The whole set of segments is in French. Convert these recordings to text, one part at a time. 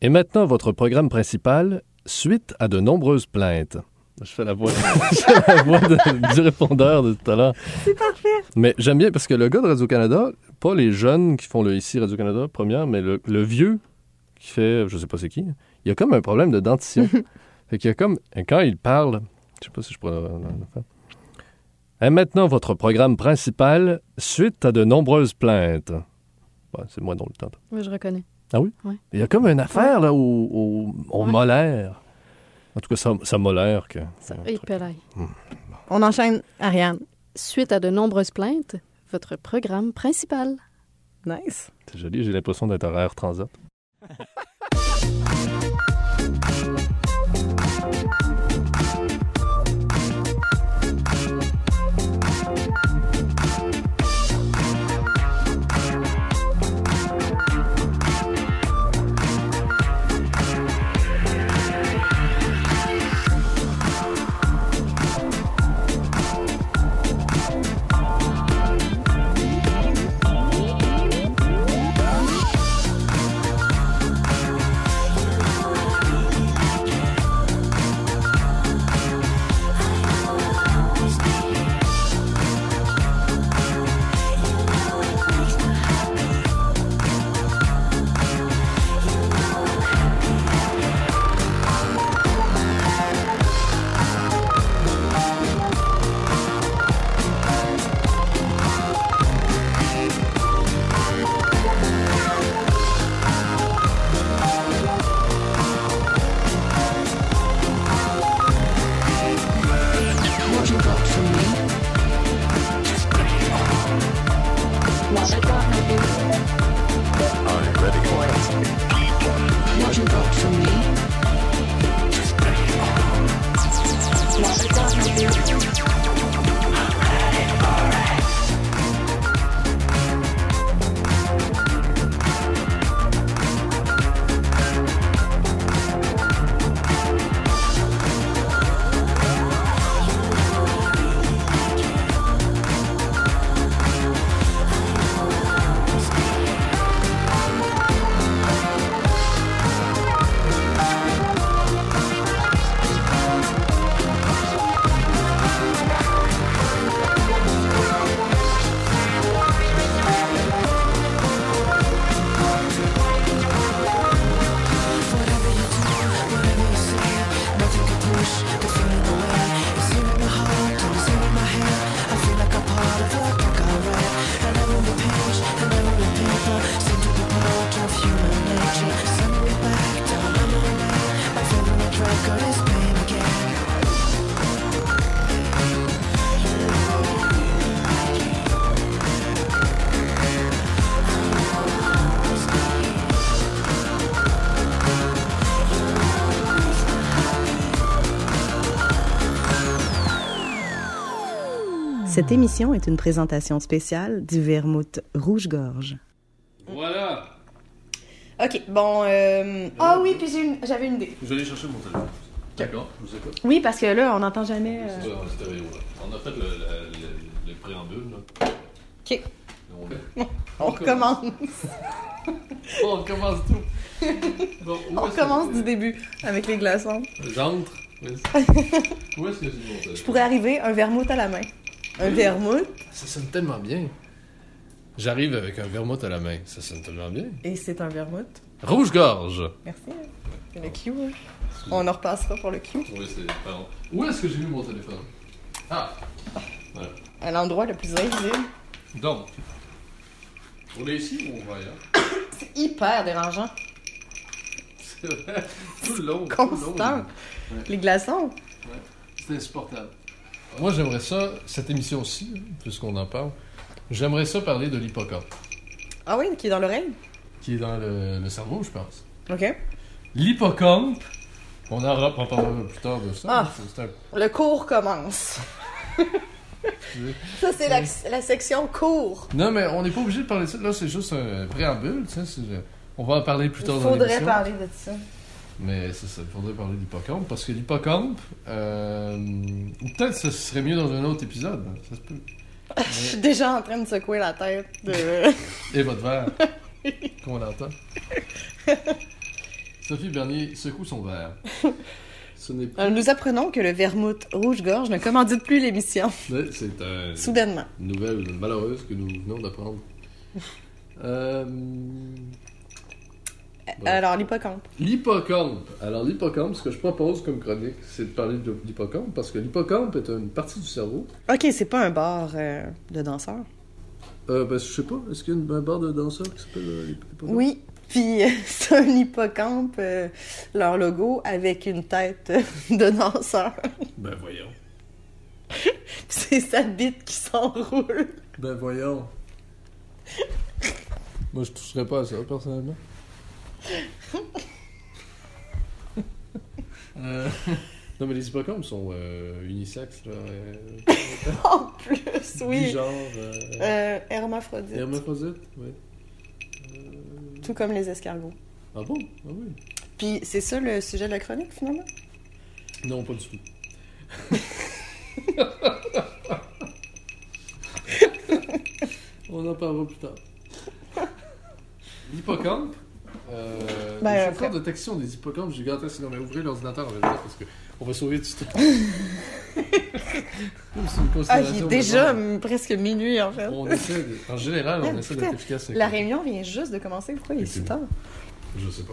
Et maintenant, votre programme principal, suite à de nombreuses plaintes. Je fais la voix, je fais la voix de- du répondeur de tout à l'heure. C'est parfait. Mais j'aime bien parce que le gars de Radio-Canada, pas les jeunes qui font le ici Radio-Canada, première, mais le, le vieux qui fait, je sais pas c'est qui, il a comme un problème de dentition. fait qu'il y a comme, quand il parle, je sais pas si je pourrais le- faire. Et maintenant, votre programme principal, suite à de nombreuses plaintes. Ouais, c'est moins drôle le temps. Oui, je reconnais. Il y a comme une affaire là au, au, au Ouais. molaire. En tout cas, ça, ça molaire que. Ça, pelaille. On enchaîne, Ariane. Suite à de nombreuses plaintes, votre programme principal. Nice. C'est joli, j'ai l'impression d'être à Air Transat. Cette émission est une présentation spéciale du vermouth rouge-gorge. Voilà! OK, bon... euh, Ah oui, puis une- j'avais une idée. Je vais aller chercher mon téléphone. D'accord, je vous écoute. Oui, parce que là, on n'entend jamais... euh, C'est pas en stéréo, là. On a fait le, le, le- le préambule, là. OK, On, on recommence. on recommence tout. Bon, On recommence du début avec les glaçons. J'entre. Où est-ce? Où est-ce que j'ai mon téléphone? Je pourrais arriver un vermouth à la main. Un vermouth, Ça sonne tellement bien. J'arrive avec un vermouth à la main. Ça sonne tellement bien. et c'est un vermouth. Rouge-gorge. Merci. C'est le Q. hein. On en repassera pour le Q. Oui, c'est. Pardon. Où est-ce que j'ai mis mon téléphone? Ah! À l'endroit le plus invisible. Donc. On est ici ou on va ailleurs? C'est hyper dérangeant. C'est vrai. Tout le long. tout le long. Constant. Ouais. Les glaçons. C'est insupportable. Moi, j'aimerais ça, cette émission-ci, puisqu'on en parle, j'aimerais ça parler de l'hippocampe, Ah oui, qui est dans l'oreille. qui est dans le, le cerveau, je pense. OK. L'hippocampe, on en ra- on parlera plus tard de ça. Ah. C'est- un- Le cours commence. Ça, c'est la, la section cours. Non, mais on n'est pas obligé de parler de ça. Là, c'est juste un préambule, On va en parler plus Il tard dans faudrait l'émission. parler de ça. Mais c'est ça, il faudrait parler de l'hippocampe, parce que l'hippocampe, euh, ou peut-être ce serait mieux dans un autre épisode, hein, ça se peut. Je suis déjà en train de secouer la tête de... Et votre verre, comme on l'entend. Sophie Bernier secoue son verre. Ce plus. Euh, Nous apprenons que le vermouth rouge-gorge ne commandite plus l'émission, C'est un- soudainement. une nouvelle malheureuse que nous venons d'apprendre. Euh, Alors, l'hippocampe. L'hippocampe. Alors, l'hippocampe, ce que je propose comme chronique, c'est de parler de l'hippocampe parce que l'hippocampe est une partie du cerveau. Ok, c'est pas un bar euh, de danseurs. Euh, ben, je sais pas, est-ce qu'il y a un bar de danseurs qui s'appelle euh, l'hippocampe? Oui, puis c'est un hippocampe, euh, leur logo, avec une tête de danseur. Ben, voyons. C'est sa bite qui s'enroule. Ben, voyons. Moi, je toucherais pas à ça, personnellement. Euh, Non, mais les hippocampes sont euh, unisexes, là. euh, En plus, oui. Genre. Euh, Euh, hermaphrodite. hermaphrodite, oui. Tout comme les escargots. Ah bon? Ah oui. Puis c'est ça le sujet de la chronique, finalement? Non, pas du tout. On en parlera plus tard. L'hippocampe? Euh, après- faire de détection des hippocampes gigantesques. Non, mais ouvrez l'ordinateur en même temps parce que on va sauver du temps. Ah, il est déjà presque minuit, en fait. On essaie de- En général, on Ah, essaie d'être efficace. La réunion vient juste de commencer. Pourquoi il est si tard? Je sais pas.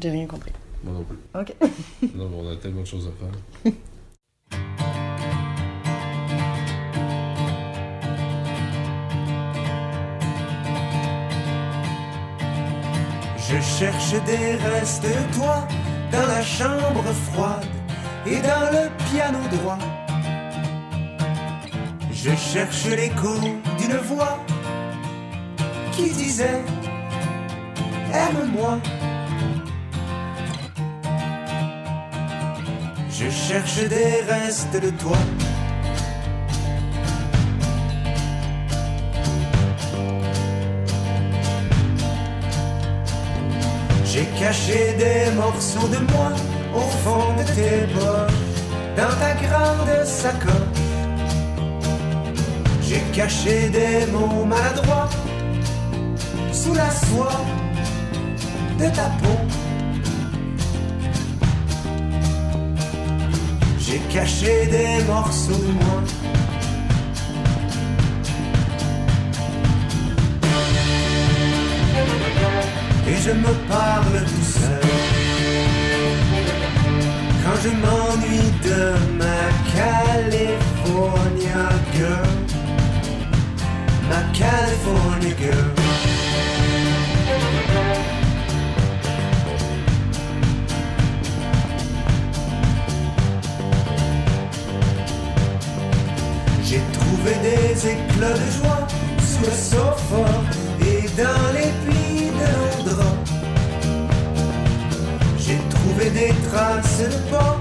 J'ai rien compris. Moi non plus. Ok. Non, mais on a tellement de choses à faire. cherche des restes de toi dans la chambre froide et dans le piano droit. Je cherche l'écho d'une voix qui disait Aime-moi. Je cherche des restes de toi. Caché des morceaux de moi au fond de tes poches, dans ta grande sacoche. J'ai caché des mots maladroits sous la soie de ta peau. J'ai caché des morceaux de moi. Je me parle tout seul. Quand je m'ennuie de ma California girl, ma California girl. J'ai trouvé des éclats de joie sous le sofa et dans les des traces de pas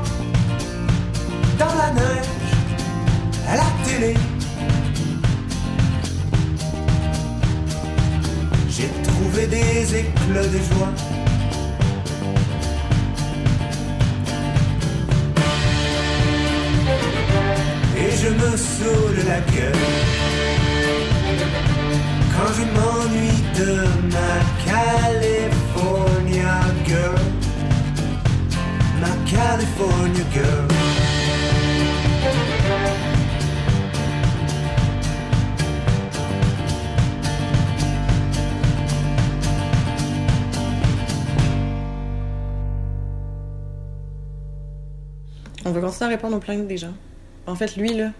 dans la neige, à la télé. J'ai trouvé des éclats de joie. Et je me saoule la gueule quand je m'ennuie de ma California girl, California girl. On va continuer à répondre aux plaintes des gens. En fait, lui, là,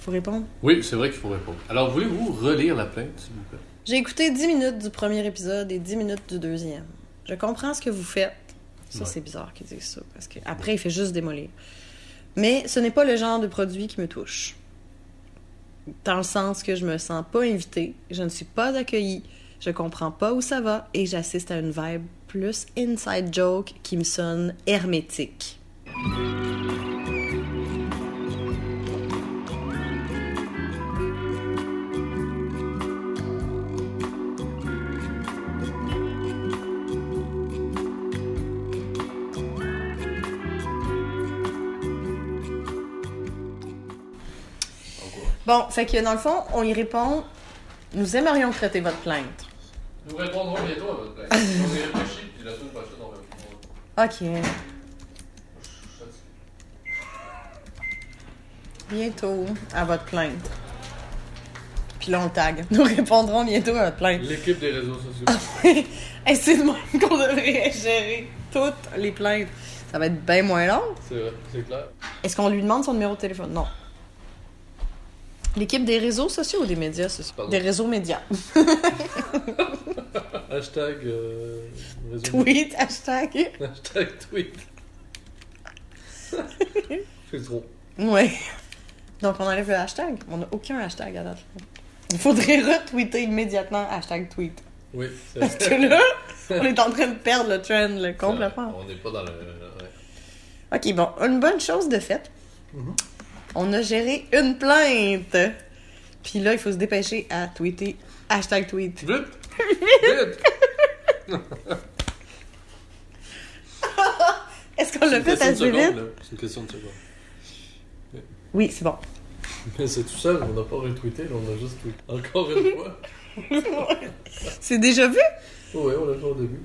faut répondre. Oui, c'est vrai qu'il faut répondre. Alors, voulez-vous relire la plainte, s'il vous plaît? J'ai écouté 10 minutes du premier épisode et 10 minutes du deuxième. Je comprends ce que vous faites. Ça, Ouais. c'est bizarre qu'ils disent ça, parce que après il fait juste démolir. Mais ce n'est pas le genre de produit qui me touche. Dans le sens que je me sens pas invitée, je ne suis pas accueillie, je comprends pas où ça va et j'assiste à une vibe plus inside joke qui me sonne hermétique. Bon, fait que dans le fond, on y répond Nous aimerions traiter votre plainte. Nous répondrons bientôt à votre plainte. on y réfléchit, puis la semaine prochaine, on va. Ok. Bientôt à votre plainte. Puis là, on tag. Nous répondrons bientôt à votre plainte. L'équipe des réseaux sociaux. Et c'est de même qu'on devrait gérer toutes les plaintes. Ça va être bien moins long. c'est vrai, c'est clair. Est-ce qu'on lui demande son numéro de téléphone? Non. L'équipe des réseaux sociaux ou des médias sociaux? Pardon. Des réseaux médias. Hashtag euh, réseau. Tweet, hashtag. Hashtag tweet. c'est trop. Ouais. Donc, on enlève le hashtag. On n'a aucun hashtag à date. Il faudrait retweeter immédiatement hashtag tweet. Oui, c'est Parce que là, on est en train de perdre le trend là, complètement. On n'est pas dans le. ouais. Ok, bon, une bonne chose de faite. Mhm. On a géré une plainte. Puis là, il faut se dépêcher à tweeter hashtag tweet. Vite! Vite! Est-ce qu'on l'a fait assez vite? C'est une question de seconde. Oui, c'est bon. Mais c'est tout seul, on n'a pas retweeté, on a juste tweeté. Encore une fois. C'est déjà vu? Ouais, on l'a fait au début.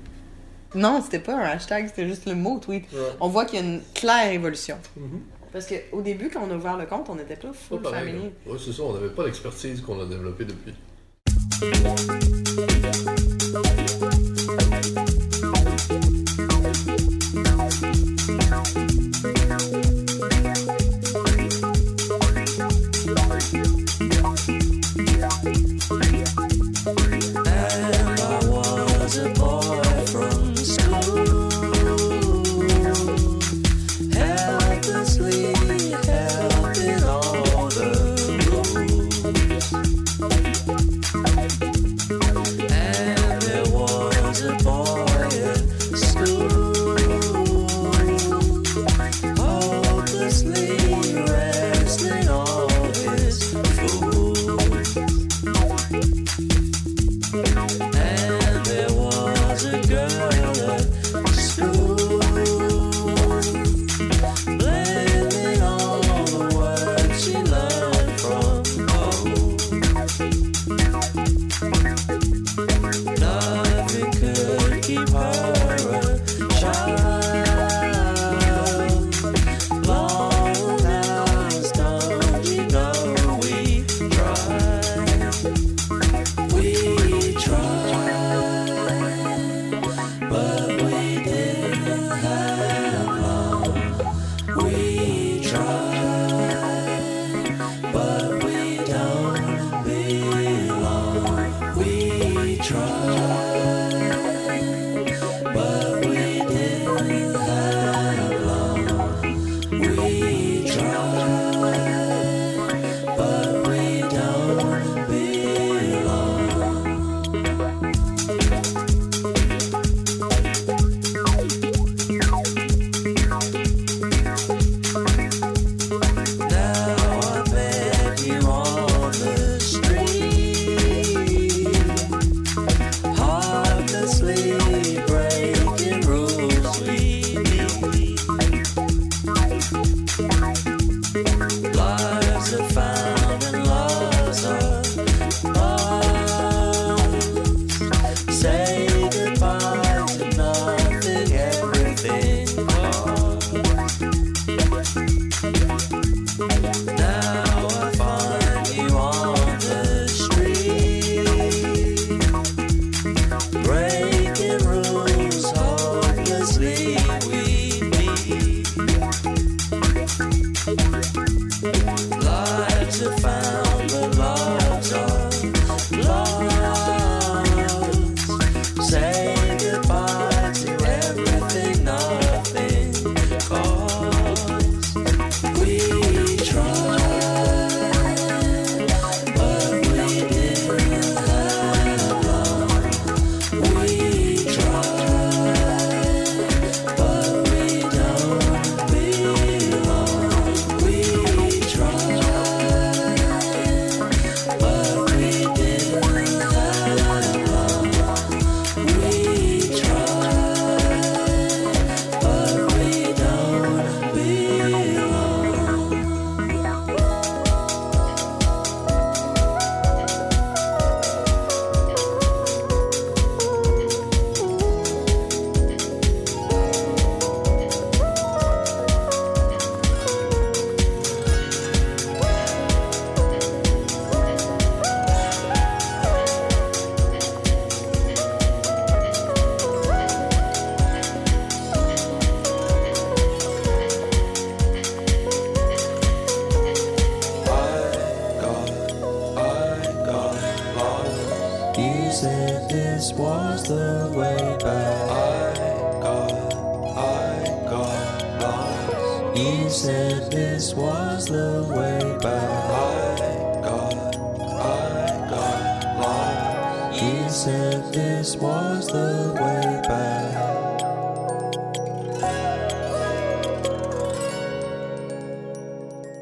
Non, c'était pas un hashtag, c'était juste le mot tweet. Ouais. On voit qu'il y a une claire évolution. Mhm. Parce qu'au début, quand on a ouvert le compte, on n'était pas Pas full pareil. là. Ouais, c'est ça, on n'avait pas l'expertise qu'on a développée depuis.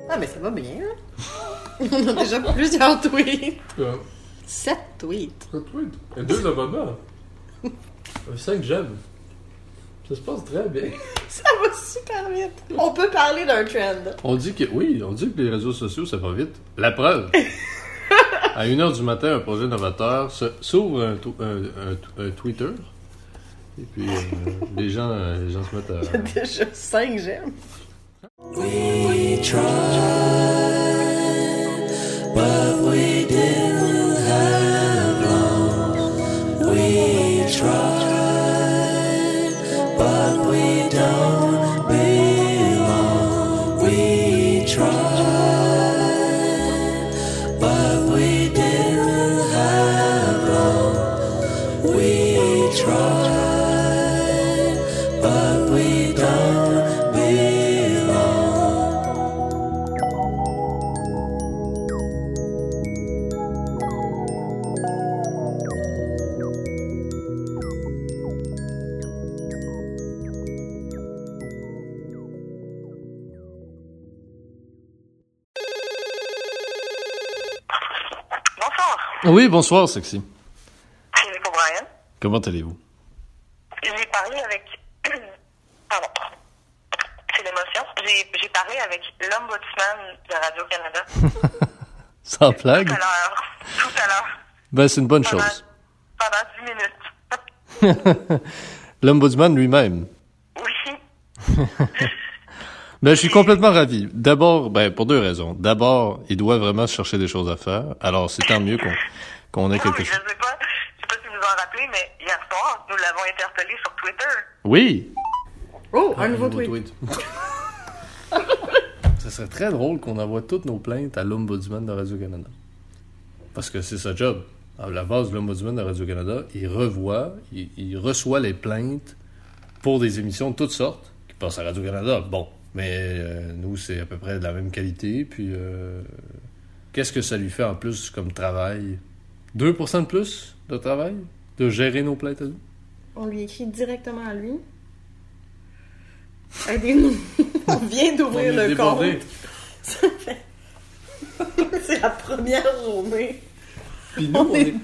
Ah, mais ça va bien. hein? On a déjà plusieurs tweets. Sept tweets. Et deux abonnements. Cinq j'aime. Ça se passe très bien. Ça va super vite. On peut parler d'un trend. On dit que oui, on dit que les réseaux sociaux ça va vite. La preuve. à 1h du matin, un projet novateur s'ouvre un, tw- un- un- un Twitter. Et puis euh, les gens euh, les gens se mettent à Déjà 5 j'aime. We tried, but we didn't have long. We tried, but we don't belong. We tried, but we didn't have long. We tried, Oui, bonsoir sexy. c'est Nico Brian. Comment allez-vous? J'ai parlé avec. Pardon. C'est l'émotion. J'ai parlé avec l'ombudsman de Radio-Canada Sans blague tout à l'heure. Tout à l'heure. Ben c'est une bonne Pendant, chose. pendant 10 minutes. L'ombudsman lui-même. Oui. Ben, je suis complètement ravi. D'abord, ben, pour deux raisons. D'abord, il doit vraiment chercher des choses à faire. Alors, c'est tant mieux qu'on qu'on ait Non, quelque mais je chose. sais pas. Je sais pas si vous en rappelez, mais hier soir, nous l'avons interpellé sur Twitter. Oui! Oh, un nouveau tweet. Ça serait très drôle qu'on envoie toutes nos plaintes à l'Ombudsman de Radio-Canada. Parce que c'est sa job. À la base de l'Ombudsman de Radio-Canada, il revoit, il, il reçoit les plaintes pour des émissions de toutes sortes qui passent à Radio-Canada. Bon, mais euh, nous, c'est à peu près de la même qualité. Puis, euh, qu'est-ce que ça lui fait en plus comme travail? 2% de plus de travail De gérer nos plaintes à nous? On lui écrit directement à lui. Aidez-nous. On vient d'ouvrir le débordé. compte. Ça fait- C'est la première journée. Puis nous, On on est.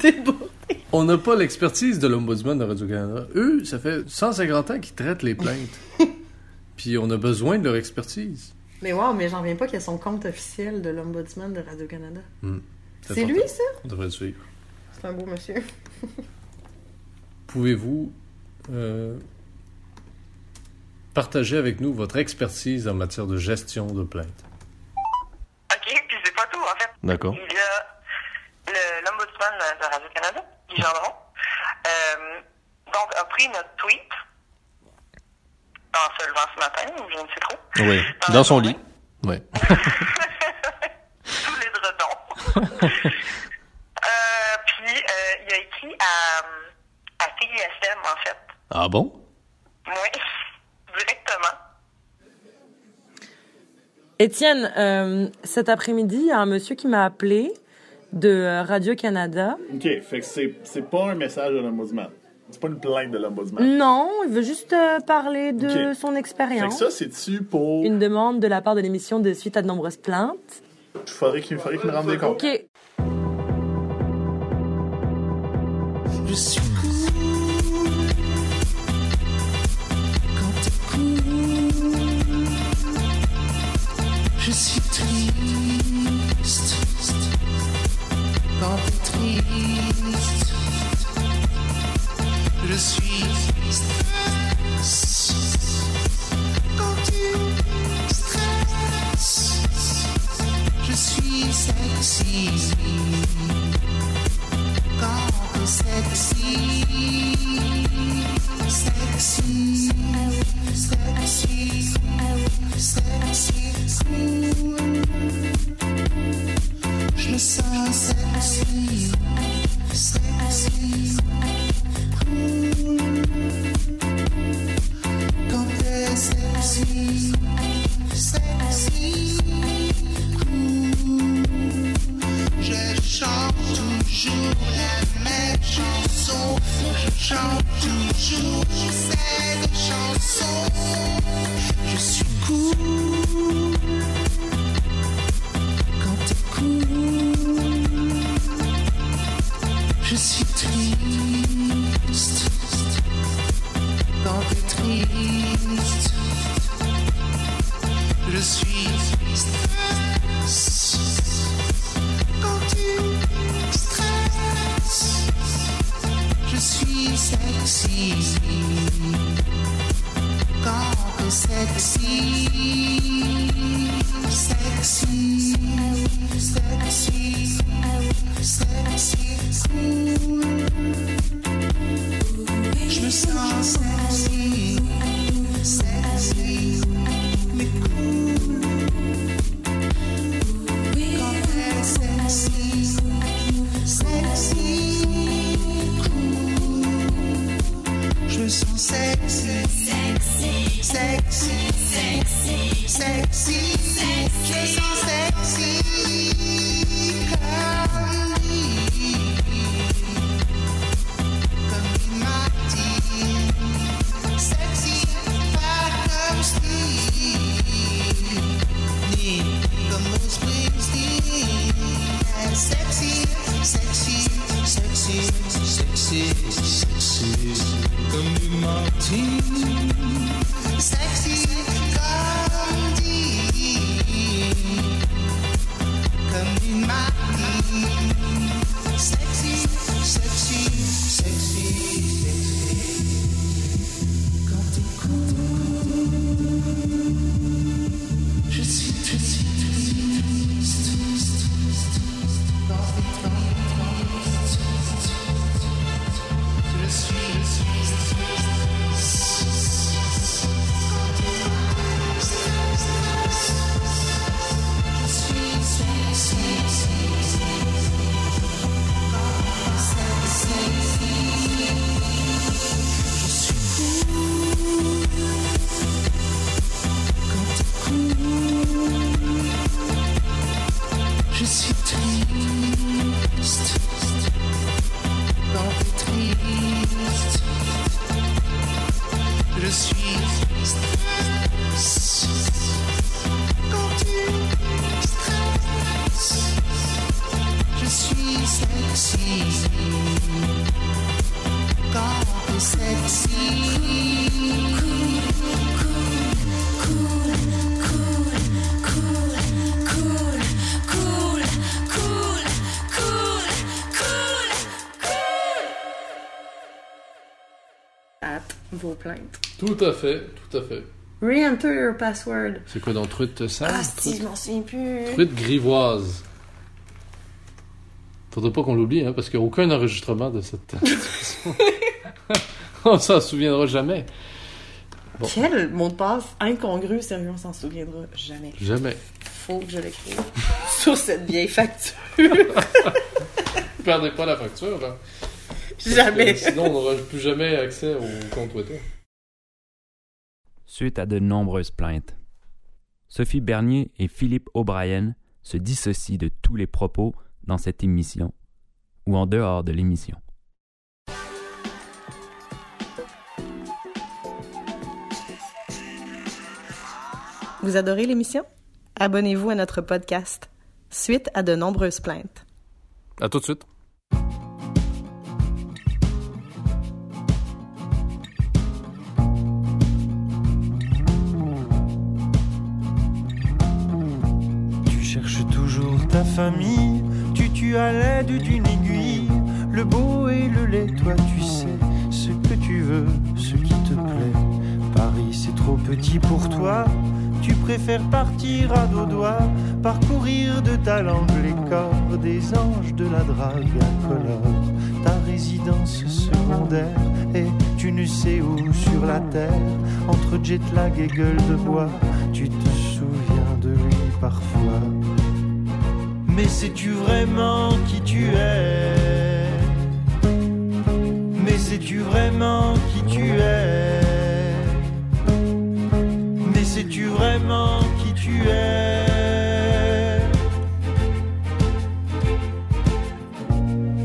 On n'a pas l'expertise de l'Ombudsman de Radio-Canada. Eux, ça fait 150 ans qu'ils traitent les plaintes. Puis on a besoin de leur expertise. Mais wow, mais j'en reviens pas qu'il y a son compte officiel de l'Ombudsman de Radio-Canada. C'est important. lui, ça? On devrait le suivre. C'est un beau monsieur. Pouvez-vous euh, partager avec nous votre expertise en matière de gestion de plaintes? OK, puis c'est pas tout, en fait. D'accord. Il y a le- l'ombudsman de Radio-Canada, Guy Gendron, euh, donc a pris notre tweet en se levant ce matin, ou je ne sais trop. Oui. Dans son journée. lit. Oui. Sous les dredons. il a écrit à, à TISM, en fait. Ah bon? Oui, directement. Étienne, euh, cet après-midi, il y a un monsieur qui m'a appelé de Radio-Canada. OK, fait que c'est, c'est pas un message de l'ombudsman. C'est pas une plainte de l'ombudsman. Non, il veut juste euh, parler de son Fait que expérience. ça, c'est-tu pour... Une demande de la part de l'émission de suite à de nombreuses plaintes. Il faudrait qu'il, faudrait qu'il me rende des comptes. Ok. Je suis cool quand t'es cool. Je suis triste quand t'es triste. Je suis stress quand tu stresses. Je suis sexy quand t'es sexy, sexy, Tout à fait, tout à fait. Re-enter your password. C'est quoi dans truite sale? Ah, si, je m'en souviens plus. Truite grivoise. Faudrait pas qu'on l'oublie, hein, parce qu'il n'y a aucun enregistrement de cette on s'en souviendra jamais. Bon. Quel mot de passe incongru, sérieux, on s'en souviendra jamais. Jamais. Faut que je l'écrive sur cette vieille facture. Perdez pas la facture, là. Jamais. Sinon, on n'aura plus jamais accès au compte Twitter. Suite à de nombreuses plaintes, Sophie Bernier et Philippe O'Brien se dissocient de tous les propos dans cette émission ou en dehors de l'émission. Vous adorez l'émission? Abonnez-vous à notre podcast. Suite à de nombreuses plaintes. À tout de suite. Tu tues à l'aide d'une aiguille. Le beau et le laid, toi tu sais ce que tu veux, ce qui te plaît. Paris c'est trop petit pour toi, tu préfères partir à dos doigts, parcourir de ta langue les corps des anges de la drague incolore. Ta résidence secondaire et tu ne sais où sur la terre, entre jet lag et gueule de bois, tu te souviens de lui parfois. Mais sais-tu vraiment qui tu es? Sais-tu vraiment qui tu es? Mais sais-tu vraiment qui tu es?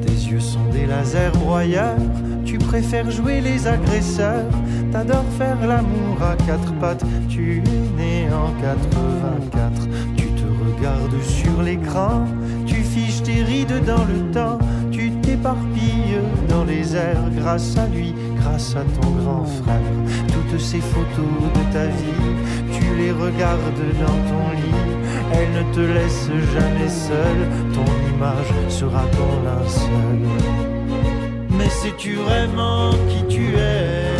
Tes yeux sont des lasers broyeurs, tu préfères jouer les agresseurs, t'adores faire l'amour à quatre pattes, tu es né en 84, tu te sur l'écran, tu fiches tes rides dans le temps, tu t'éparpilles dans les airs grâce à lui, grâce à ton grand frère. Toutes ces photos de ta vie, tu les regardes dans ton lit, elles ne te laissent jamais seul, ton image sera ton linceul. Mais sais-tu vraiment qui tu es?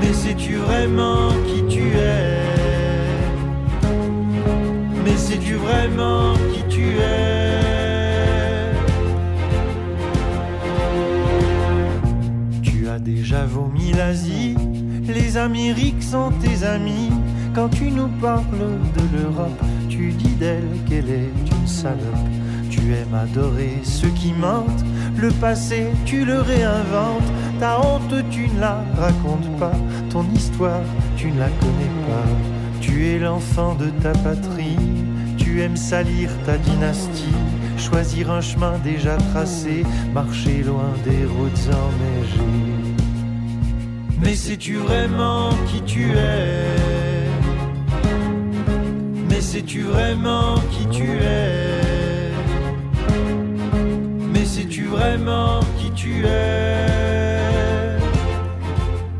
Mais sais-tu vraiment qui vraiment qui tu es Tu as déjà vomi l'Asie, les Amériques sont tes amis. Quand tu nous parles de l'Europe, tu dis d'elle qu'elle est une salope. Tu aimes adorer ceux qui mentent, le passé tu le réinventes. Ta honte tu ne la racontes pas, ton histoire tu ne la connais pas. Tu es l'enfant de ta patrie, tu aimes salir ta dynastie, choisir un chemin déjà tracé, marcher loin des routes enneigées. Mais sais-tu vraiment qui tu es? Mais sais-tu vraiment qui tu es? Mais sais-tu vraiment qui tu es?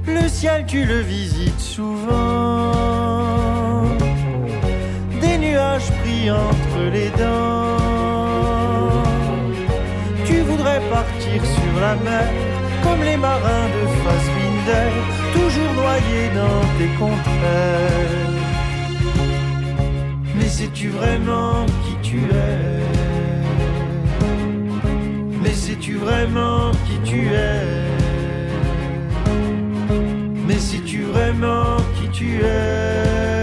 Le ciel tu le visites souvent entre les dents. Tu voudrais partir sur la mer comme les marins de Fassbinder, toujours noyés dans tes contraires. Mais sais-tu vraiment qui tu es? Mais sais-tu vraiment qui tu es? Mais sais-tu vraiment qui tu es?